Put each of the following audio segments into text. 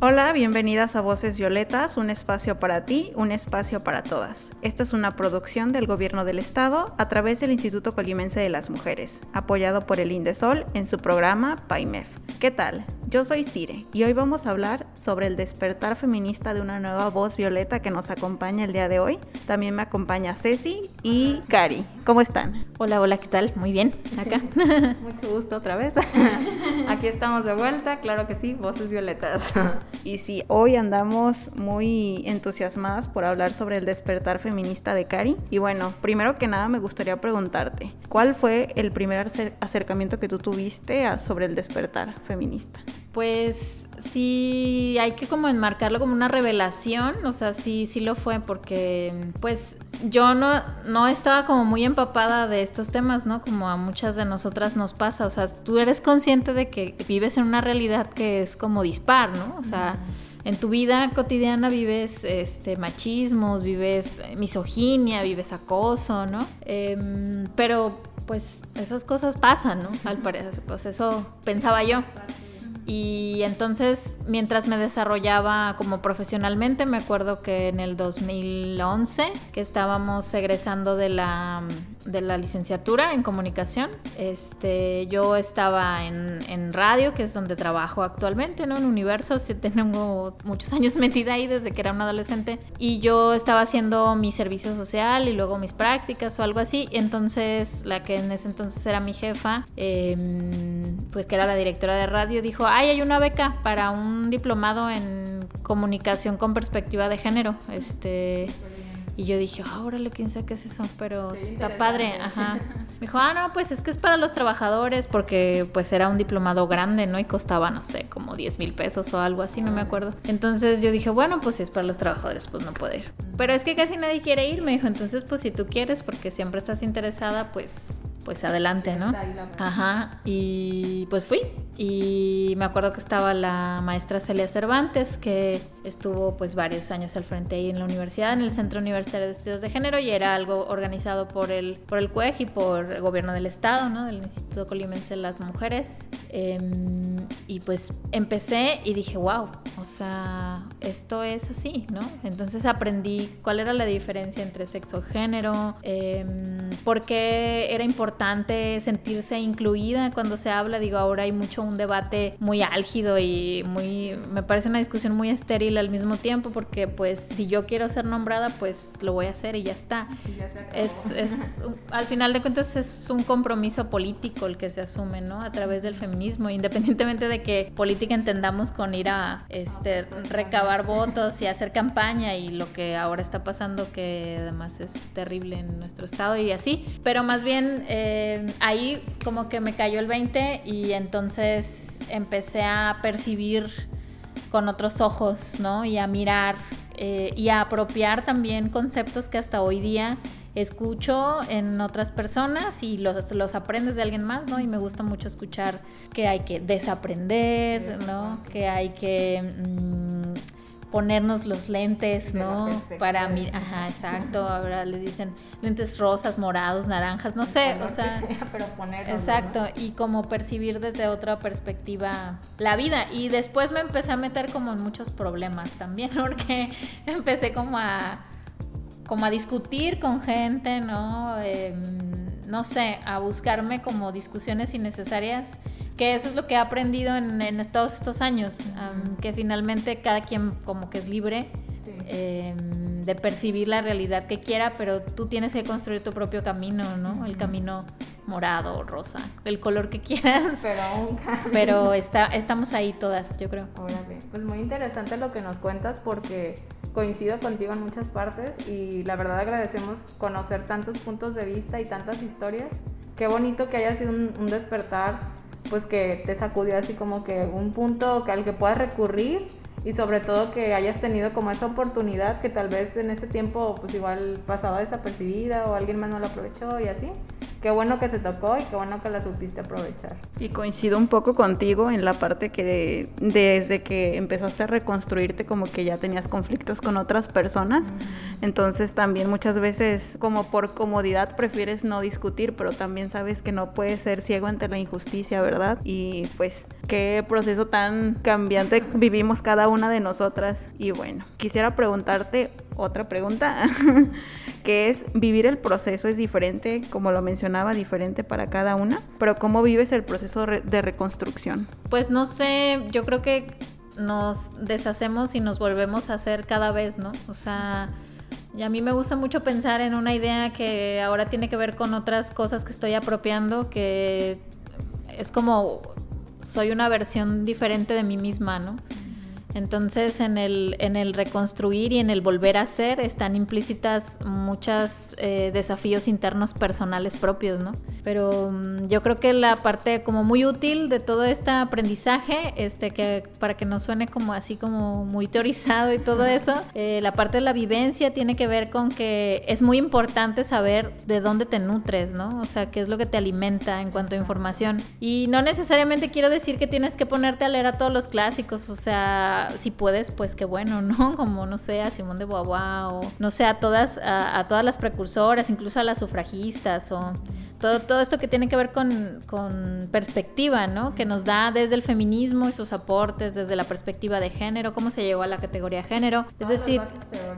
Hola, bienvenidas a Voces Violetas, un espacio para ti, un espacio para todas. Esta es una producción del Gobierno del Estado a través del Instituto Colimense de las Mujeres, apoyado por el Indesol en su programa PAIMEF. ¿Qué tal? Yo soy Cire y hoy vamos a hablar sobre el despertar feminista de una nueva voz violeta que nos acompaña el día de hoy. También me acompaña Ceci y Cari. ¿Cómo están? Hola, hola, ¿qué tal? Muy bien, acá. Mucho gusto otra vez. Aquí estamos de vuelta, claro que sí, voces violetas. Y sí, hoy andamos muy entusiasmadas por hablar sobre el despertar feminista de Cari. Y bueno, primero que nada me gustaría preguntarte, ¿cuál fue el primer acercamiento que tú tuviste sobre el despertar feminista? Pues sí, hay que como enmarcarlo como una revelación, o sea, sí, sí lo fue, porque pues yo no, no estaba como muy empapada de estos temas, ¿no? Como a muchas de nosotras nos pasa, o sea, tú eres consciente de que vives en una realidad que es como dispar, ¿no? O sea... En tu vida cotidiana vives este, machismos, vives misoginia, vives acoso, ¿no? Em, pero pues esas cosas pasan, ¿no? Al parecer, pues eso pensaba yo. Y entonces, mientras me desarrollaba como profesionalmente, me acuerdo que en el 2011, que estábamos egresando de la, de la licenciatura en comunicación, este, yo estaba en, en radio, que es donde trabajo actualmente, ¿no? En Universo, tengo muchos años metida ahí desde que era una adolescente. Y yo estaba haciendo mi servicio social y luego mis prácticas o algo así. Entonces, la que en ese entonces era mi jefa, em, pues que era la directora de radio, dijo, ay, hay una beca para un diplomado en comunicación con perspectiva de género. Este. Y yo dije, ah, órale, quién sabe qué es eso, pero está padre, ajá. Me dijo, ah, no, pues es que es para los trabajadores, porque pues era un diplomado grande, ¿no? Y costaba, no sé, como 10 mil pesos o algo así, no me acuerdo. Entonces yo dije, bueno, pues si es para los trabajadores, pues no puedo ir. Pero es que casi nadie quiere ir, me dijo, entonces pues si tú quieres, porque siempre estás interesada, pues pues adelante, ¿no? Ajá, y pues fui. Y me acuerdo que estaba la maestra Celia Cervantes, que estuvo pues varios años al frente ahí en la universidad, en el Centro Universitario de Estudios de Género, y era algo organizado por el, por el CUEG y por el gobierno del estado, ¿no? Del Instituto Colimense de las Mujeres. Em, y pues empecé y dije, wow, o sea, esto es así, ¿no? Entonces aprendí cuál era la diferencia entre sexo y género, eh, por qué era importante sentirse incluida cuando se habla. Digo, ahora hay mucho un debate muy álgido y muy, me parece una discusión muy estéril al mismo tiempo porque pues si yo quiero ser nombrada pues lo voy a hacer y ya está. es, es, al final de cuentas es un compromiso político el que se asume, ¿no? A través del feminismo, independientemente de que política entendamos con ir a este, recabar votos y hacer campaña y lo que ahora está pasando que además es terrible en nuestro estado y así, pero más bien... Eh, eh, ahí como que me cayó el 20 y entonces empecé a percibir con otros ojos, ¿no? Y a mirar eh, y a apropiar también conceptos que hasta hoy día escucho en otras personas y los, los aprendes de alguien más, ¿no? Y me gusta mucho escuchar que hay que desaprender, ¿no? Que hay que... Mm, ponernos los lentes, ¿no? Para mí, ajá, exacto. Ahora les dicen lentes rosas, morados, naranjas, no sé, o sea, pero exacto, y como percibir desde otra perspectiva la vida. Y después me empecé a meter como en muchos problemas también, porque empecé como a como a discutir con gente, ¿no? Em, no sé, a buscarme como discusiones innecesarias que eso es lo que he aprendido en, en todos estos años, que finalmente cada quien como que es libre em, de percibir la realidad que quiera, pero tú tienes que construir tu propio camino, ¿no? El camino morado, rosa, el color que quieras. Pero, pero está, estamos ahí todas, yo creo. Órale. Pues muy interesante lo que nos cuentas porque coincido contigo en muchas partes y la verdad agradecemos conocer tantos puntos de vista y tantas historias. Qué bonito que haya sido un despertar pues que te sacudió así como que un punto al que puedas recurrir y sobre todo que hayas tenido como esa oportunidad que tal vez en ese tiempo pues igual pasaba desapercibida o alguien más no la aprovechó y así. Qué bueno que te tocó y qué bueno que la supiste aprovechar. Y coincido un poco contigo en la parte que desde que empezaste a reconstruirte como que ya tenías conflictos con otras personas. Entonces también muchas veces como por comodidad prefieres no discutir, pero también sabes que no puedes ser ciego ante la injusticia, ¿verdad? Y pues qué proceso tan cambiante vivimos cada una de nosotras. Y bueno, quisiera preguntarte otra pregunta, que es vivir el proceso es diferente, como lo mencionaba, diferente para cada una, pero ¿cómo vives el proceso de reconstrucción? Pues no sé, yo creo que nos deshacemos y nos volvemos a hacer cada vez, ¿no? O sea, y a mí me gusta mucho pensar en una idea que ahora tiene que ver con otras cosas que estoy apropiando, que es como soy una versión diferente de mí misma, ¿no? Entonces en el, en el reconstruir y en el volver a ser están implícitas muchos eh, desafíos internos personales propios, ¿no? Pero mm, yo creo que la parte como muy útil de todo este aprendizaje, este, que para que no suene como así como muy teorizado y todo eso, eh, la parte de la vivencia tiene que ver con que es muy importante saber de dónde te nutres, ¿no? O sea, qué es lo que te alimenta en cuanto a información. Y no necesariamente quiero decir que tienes que ponerte a leer a todos los clásicos, o sea, si puedes, pues qué bueno, ¿no? Como, no sé, a Simón de Beauvoir o, no sé, a todas, a, todas las precursoras, incluso a las sufragistas o todo, todo esto que tiene que ver con, con, perspectiva, ¿no? Que nos da desde el feminismo y sus aportes, desde la perspectiva de género, cómo se llegó a la categoría género. Es decir,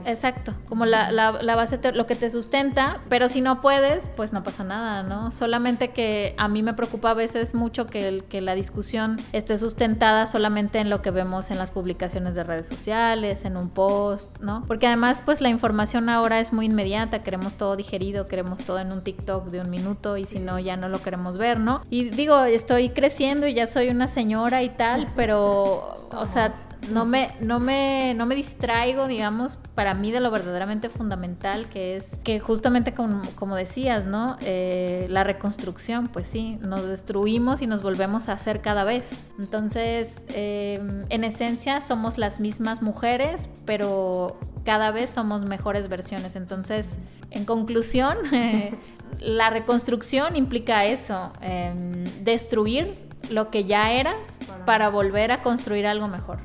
exacto, como la, la, la base, lo que te sustenta, pero si no puedes, pues no pasa nada, ¿no? Solamente que a mí me preocupa a veces mucho que, el, que la discusión esté sustentada solamente en lo que vemos en las publicaciones de redes sociales, en un post, ¿no? Porque además pues la información ahora es muy inmediata, queremos todo digerido, queremos todo en un TikTok de un minuto y si no ya no lo queremos ver, ¿no? Y digo, estoy creciendo y ya soy una señora y tal, pero, o sea, no me, no me, no me distraigo, digamos, para mí de lo verdaderamente fundamental, que es que justamente como, como decías, ¿no? Eh, la reconstrucción, pues sí, nos destruimos y nos volvemos a hacer cada vez. Entonces, eh, en esencia somos las mismas mujeres, pero cada vez somos mejores versiones. Entonces, en conclusión, la reconstrucción implica eso, em, destruir lo que ya eras para, volver a construir algo mejor.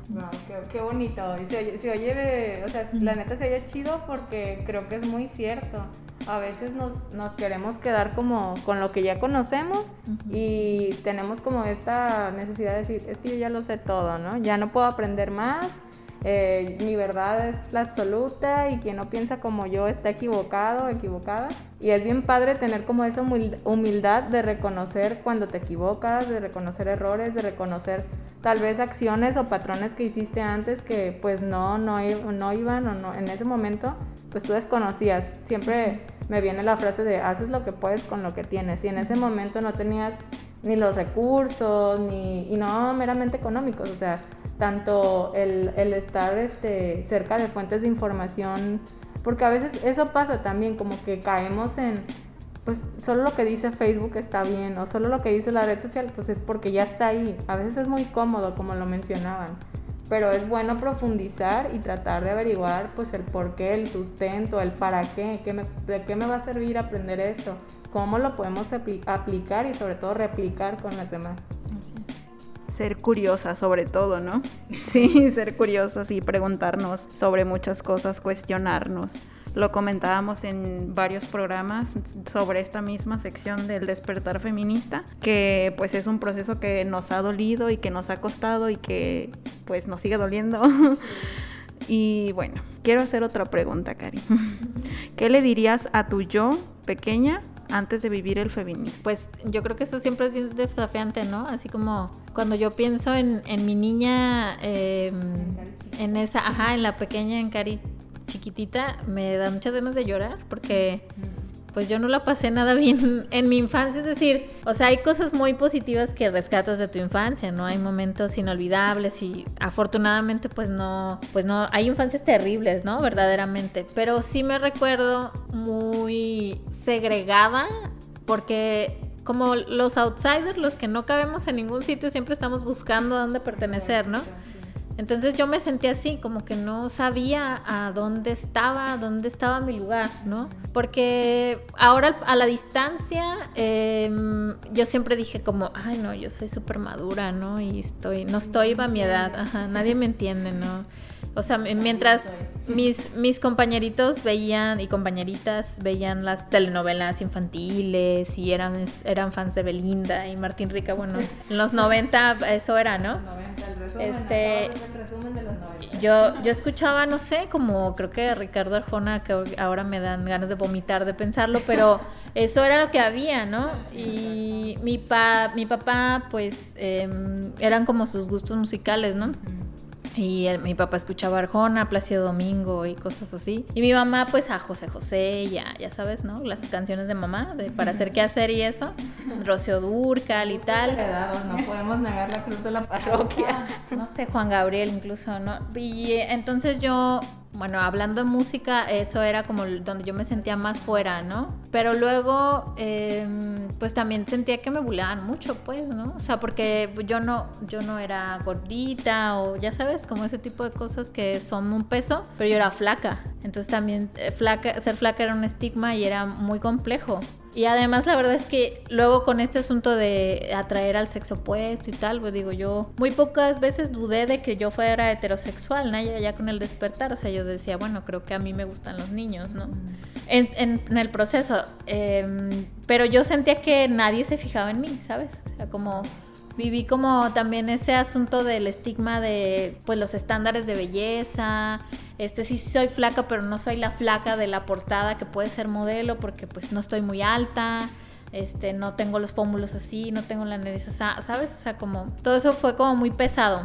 qué, bonito. Y se oye, de, o sea, la neta se oye chido porque creo que es muy cierto. A veces nos, queremos quedar como con lo que ya conocemos y tenemos como esta necesidad de decir, es que yo ya lo sé todo, ¿no? Ya no puedo aprender más eh, mi verdad es la absoluta y quien no piensa como yo está equivocado, equivocada. Y es bien padre tener como esa humildad de reconocer cuando te equivocas, de reconocer errores, de reconocer tal vez acciones o patrones que hiciste antes que pues no, no, no iban o no, en ese momento pues tú desconocías. Siempre me viene la frase de haces lo que puedes con lo que tienes y en ese momento no tenías ni los recursos, ni, y no meramente económicos, o sea, tanto el, el estar este, cerca de fuentes de información, porque a veces eso pasa también, como que caemos en, pues solo lo que dice Facebook está bien, o solo lo que dice la red social, pues es porque ya está ahí. A veces es muy cómodo, como lo mencionaban pero es bueno profundizar y tratar de averiguar pues el por qué, el sustento, el para qué, qué de qué me va a servir aprender esto, cómo lo podemos aplicar y sobre todo replicar con las demás. Ser curiosa sobre todo, ¿no? Sí, ser curiosas y preguntarnos sobre muchas cosas, cuestionarnos lo comentábamos en varios programas sobre esta misma sección del despertar feminista, que pues es un proceso que nos ha dolido y que nos ha costado y que pues nos sigue doliendo. y bueno, quiero hacer otra pregunta, Cari. ¿Qué le dirías a tu yo pequeña antes de vivir el feminismo? Pues yo creo que eso siempre es desafiante, ¿no? Así como cuando yo pienso en, mi niña, em, en esa, ajá, en la pequeña, en Cari, chiquitita me da muchas ganas de llorar porque pues yo no la pasé nada bien en mi infancia, es decir, o sea, hay cosas muy positivas que rescatas de tu infancia, ¿no? Hay momentos inolvidables y afortunadamente pues no, pues no, hay infancias terribles, ¿no? Verdaderamente, pero sí me recuerdo muy segregada porque como los outsiders, los que no cabemos en ningún sitio, siempre estamos buscando a dónde pertenecer, ¿no? Entonces yo me sentí así, como que no sabía a dónde estaba, dónde estaba mi lugar, ¿no? Porque ahora a la distancia em, yo siempre dije como, ay no, yo soy súper madura, ¿no? Y estoy, no estoy a mi edad, ajá, nadie me entiende, ¿no? O sea, mientras mis, mis compañeritos veían y compañeritas veían las telenovelas infantiles y eran, eran fans de Belinda y Martín Rica, bueno, en los 90 eso era, ¿no? Este, Yo, yo escuchaba, no sé, como creo que Ricardo Arjona, que ahora me dan ganas de vomitar de pensarlo, pero eso era lo que había, ¿no? Y mi, pa, mi papá, pues, em, eran como sus gustos musicales, ¿no? Y mi papá escuchaba Arjona, Plácido Domingo y cosas así. Y mi mamá, pues a José José, ya, ya sabes, ¿no? Las canciones de mamá, de para hacer qué hacer y eso. Rocío Durcal y tal. No podemos negar la cruz de la parroquia. No sé, Juan Gabriel incluso, ¿no? Y entonces yo bueno, hablando de música, eso era como donde yo me sentía más fuera, ¿no? Pero luego, em, pues también sentía que me buleaban mucho, pues, ¿no? O sea, porque yo no, yo no era gordita o ya sabes, como ese tipo de cosas que son un peso, pero yo era flaca. Entonces también eh, flaca, ser flaca era un estigma y era muy complejo. Y además la verdad es que luego con este asunto de atraer al sexo opuesto y tal, pues digo yo, muy pocas veces dudé de que yo fuera heterosexual, ¿no? Ya, con el despertar, o sea, yo decía, bueno, creo que a mí me gustan los niños, ¿no? En, en, el proceso. Em, pero yo sentía que nadie se fijaba en mí, ¿sabes? O sea, como viví como también ese asunto del estigma de pues los estándares de belleza. Este sí soy flaca, pero no soy la flaca de la portada que puede ser modelo porque pues no estoy muy alta. Este, no tengo los pómulos así, no tengo la nariz así, ¿sabes? O sea, como todo eso fue como muy pesado.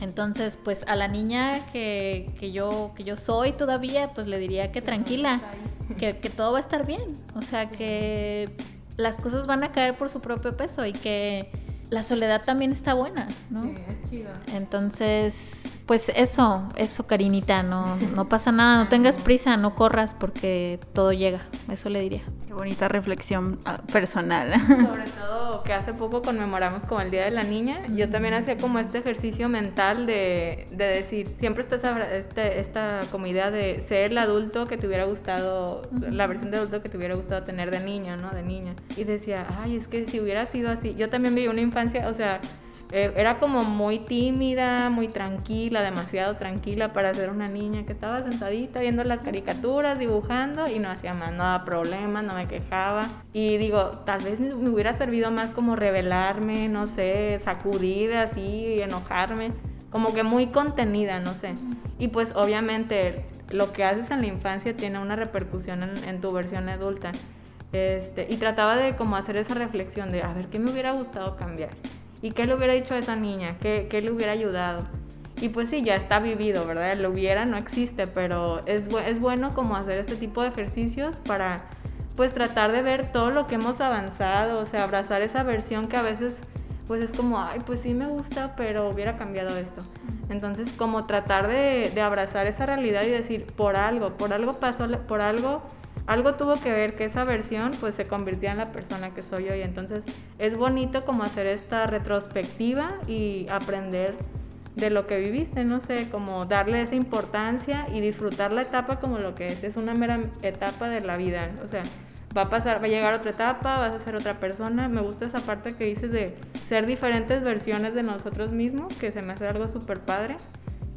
Entonces, pues a la niña que, que, yo, que yo soy todavía, pues le diría que tranquila, que, que todo va a estar bien. O sea, que las cosas van a caer por su propio peso y que la soledad también está buena, ¿no? Sí, es chido. Entonces, pues eso, eso, Karinita, no, no pasa nada, no tengas prisa, no corras porque todo llega, eso le diría. Qué bonita reflexión ah, personal. Sobre todo que hace poco conmemoramos como el Día de la Niña, yo también hacía como este ejercicio mental de, de decir, siempre está esta, este, esta como idea de ser el adulto que te hubiera gustado, la versión de adulto que te hubiera gustado tener de niño, ¿no? De niña. Y decía, ay, es que si hubiera sido así, yo también viví una infancia, o sea, eh, era como muy tímida, muy tranquila, demasiado tranquila para ser una niña que estaba sentadita viendo las caricaturas, dibujando y no hacía más, no daba problemas, no me quejaba. Y digo, tal vez me hubiera servido más como revelarme, no sé, sacudir así, enojarme, como que muy contenida, no sé. Y pues obviamente lo que haces en la infancia tiene una repercusión en, en tu versión adulta. Este, y trataba de como hacer esa reflexión de, a ver, ¿qué me hubiera gustado cambiar? ¿Y qué le hubiera dicho a esa niña? ¿Qué, qué le hubiera ayudado? Y pues sí, ya está vivido, ¿verdad? Lo hubiera, no existe, pero es, es bueno como hacer este tipo de ejercicios para pues tratar de ver todo lo que hemos avanzado, o sea, abrazar esa versión que a veces pues es como, ay, pues sí me gusta, pero hubiera cambiado esto. Entonces, como tratar de, de abrazar esa realidad y decir, por algo, por algo pasó, por algo algo tuvo que ver que esa versión pues se convirtiera en la persona que soy hoy. Entonces es bonito como hacer esta retrospectiva y aprender de lo que viviste, no sé, como darle esa importancia y disfrutar la etapa como lo que es, es una mera etapa de la vida, o sea, va a pasar, va a llegar otra etapa, vas a ser otra persona, me gusta esa parte que dices de ser diferentes versiones de nosotros mismos, que se me hace algo súper padre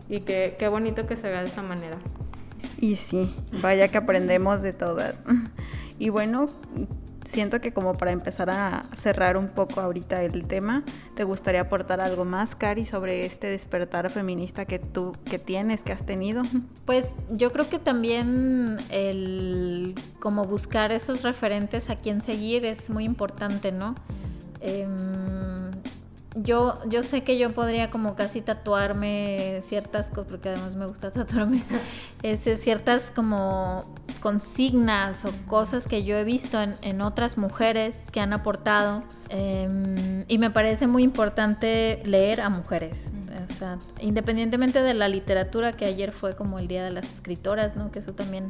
y que qué bonito que se vea de esa manera. Y sí, vaya que aprendemos de todas. Y bueno, siento que como para empezar a cerrar un poco ahorita el tema, ¿te gustaría aportar algo más, Cari, sobre este despertar feminista que tú que tienes, que has tenido? Pues yo creo que también el como buscar esos referentes a quien seguir es muy importante, ¿no? Em, yo, yo sé que yo podría como casi tatuarme ciertas cosas, porque además me gusta tatuarme, ese, ciertas como consignas o cosas que yo he visto en, en otras mujeres que han aportado. Em, y me parece muy importante leer a mujeres. O sea, independientemente de la literatura, que ayer fue como el Día de las Escritoras, ¿no? Que eso también,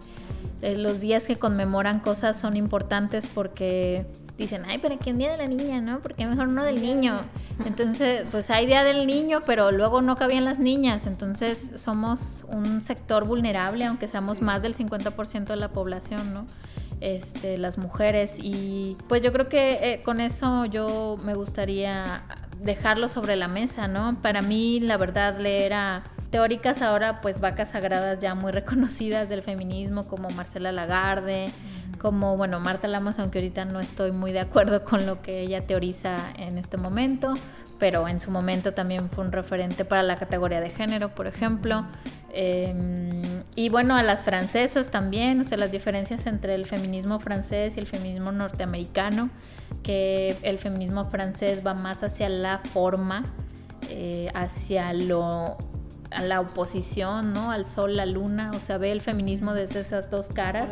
eh, los días que conmemoran cosas son importantes porque dicen, ay, pero ¿qué un día de la niña, no? Porque mejor uno del niño. Entonces, pues hay día del niño, pero luego no cabían las niñas. Entonces, somos un sector vulnerable, aunque seamos más del 50% de la población, ¿no? Este, las mujeres. Y pues yo creo que eh, con eso yo me gustaría dejarlo sobre la mesa, ¿no? Para mí, la verdad, leer a teóricas ahora, pues vacas sagradas ya muy reconocidas del feminismo, como Marcela Lagarde, como, bueno, Marta Lamas, aunque ahorita no estoy muy de acuerdo con lo que ella teoriza en este momento, pero en su momento también fue un referente para la categoría de género, por ejemplo. Em, y bueno, a las francesas también, o sea, las diferencias entre el feminismo francés y el feminismo norteamericano, que el feminismo francés va más hacia la forma, eh, hacia lo la oposición, ¿no? Al sol, la luna, o sea, ve el feminismo desde esas dos caras.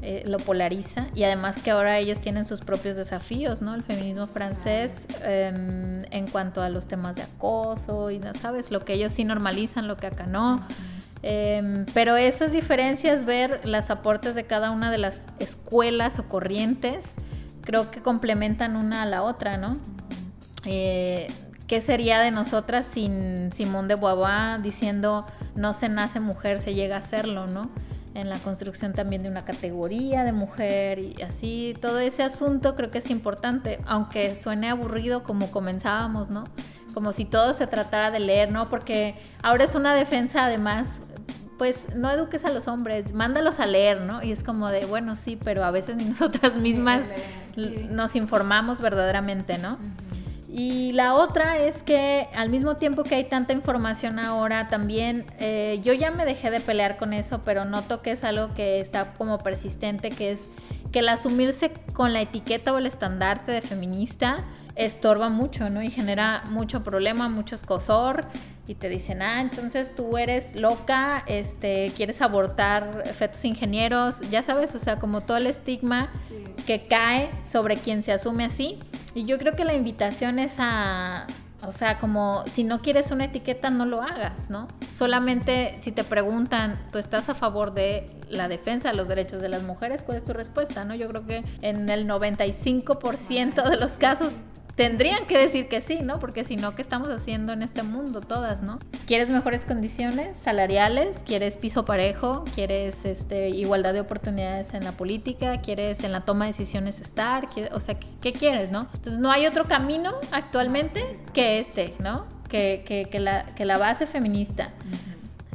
Eh, lo polariza y además que ahora ellos tienen sus propios desafíos, ¿no? El feminismo francés em, en cuanto a los temas de acoso y, ¿no sabes? Lo que ellos sí normalizan, lo que acá no. Em, pero esas diferencias, ver los aportes de cada una de las escuelas o corrientes, creo que complementan una a la otra, ¿no? Eh, ¿Qué sería de nosotras sin Simón de Beauvoir diciendo no se nace mujer, se llega a serlo, ¿no? En la construcción también de una categoría de mujer y así, todo ese asunto creo que es importante, aunque suene aburrido como comenzábamos, ¿no? Como si todo se tratara de leer, ¿no? Porque ahora es una defensa además pues no eduques a los hombres, mándalos a leer, ¿no? Y es como de, bueno, sí, pero a veces ni nosotras mismas nos informamos verdaderamente, ¿no? Y la otra es que al mismo tiempo que hay tanta información ahora, también eh, yo ya me dejé de pelear con eso, pero noto que es algo que está como persistente, que es que el asumirse con la etiqueta o el estandarte de feminista estorba mucho, ¿no? Y genera mucho problema, mucho escosor y te dicen, ah, entonces tú eres loca, este, quieres abortar fetos ingenieros, ya sabes, o sea, como todo el estigma que cae sobre quien se asume así. Y yo creo que la invitación es a, o sea, como si no quieres una etiqueta, no lo hagas, ¿no? Solamente si te preguntan, ¿tú estás a favor de la defensa de los derechos de las mujeres? ¿Cuál es tu respuesta, no? Yo creo que en el 95% de los casos tendrían que decir que sí, ¿no? Porque si no, ¿qué estamos haciendo en este mundo todas, ¿no? ¿Quieres mejores condiciones salariales? ¿Quieres piso parejo? ¿Quieres este, igualdad de oportunidades en la política? ¿Quieres en la toma de decisiones estar? O sea, ¿qué, quieres, no? Entonces no hay otro camino actualmente que este, ¿no? Que la base feminista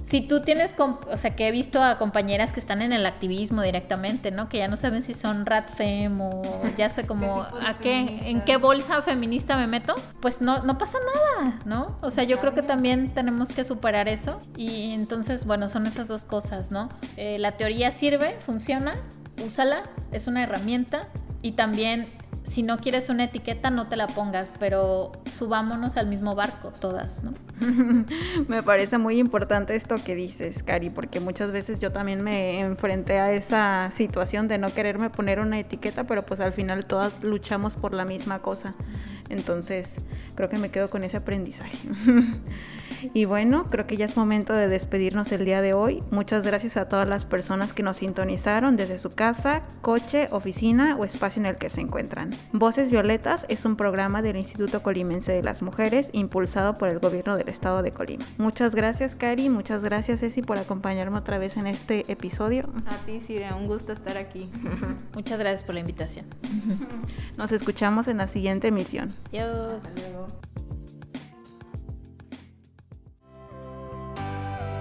si tú tienes, o sea, que he visto a compañeras que están en el activismo directamente, ¿no? Que ya no saben si son radfem o ya sé como a qué, en qué bolsa feminista me meto, pues no, no pasa nada, ¿no? O sea, yo creo que también tenemos que superar eso y entonces, bueno, son esas dos cosas, ¿no? Eh, la teoría sirve, funciona, úsala, es una herramienta y también si no quieres una etiqueta, no te la pongas, pero subámonos al mismo barco todas, ¿no? me parece muy importante esto que dices, Cari, porque muchas veces yo también me enfrenté a esa situación de no quererme poner una etiqueta, pero pues al final todas luchamos por la misma cosa. Entonces, creo que me quedo con ese aprendizaje. Y bueno, creo que ya es momento de despedirnos el día de hoy. Muchas gracias a todas las personas que nos sintonizaron desde su casa, coche, oficina o espacio en el que se encuentran. Voces Violetas es un programa del Instituto Colimense de las Mujeres impulsado por el gobierno del estado de Colima. Muchas gracias, Cari. Muchas gracias, Ceci, por acompañarme otra vez en este episodio. A ti, Sire, un gusto estar aquí. Muchas gracias por la invitación. Nos escuchamos en la siguiente emisión. Adiós.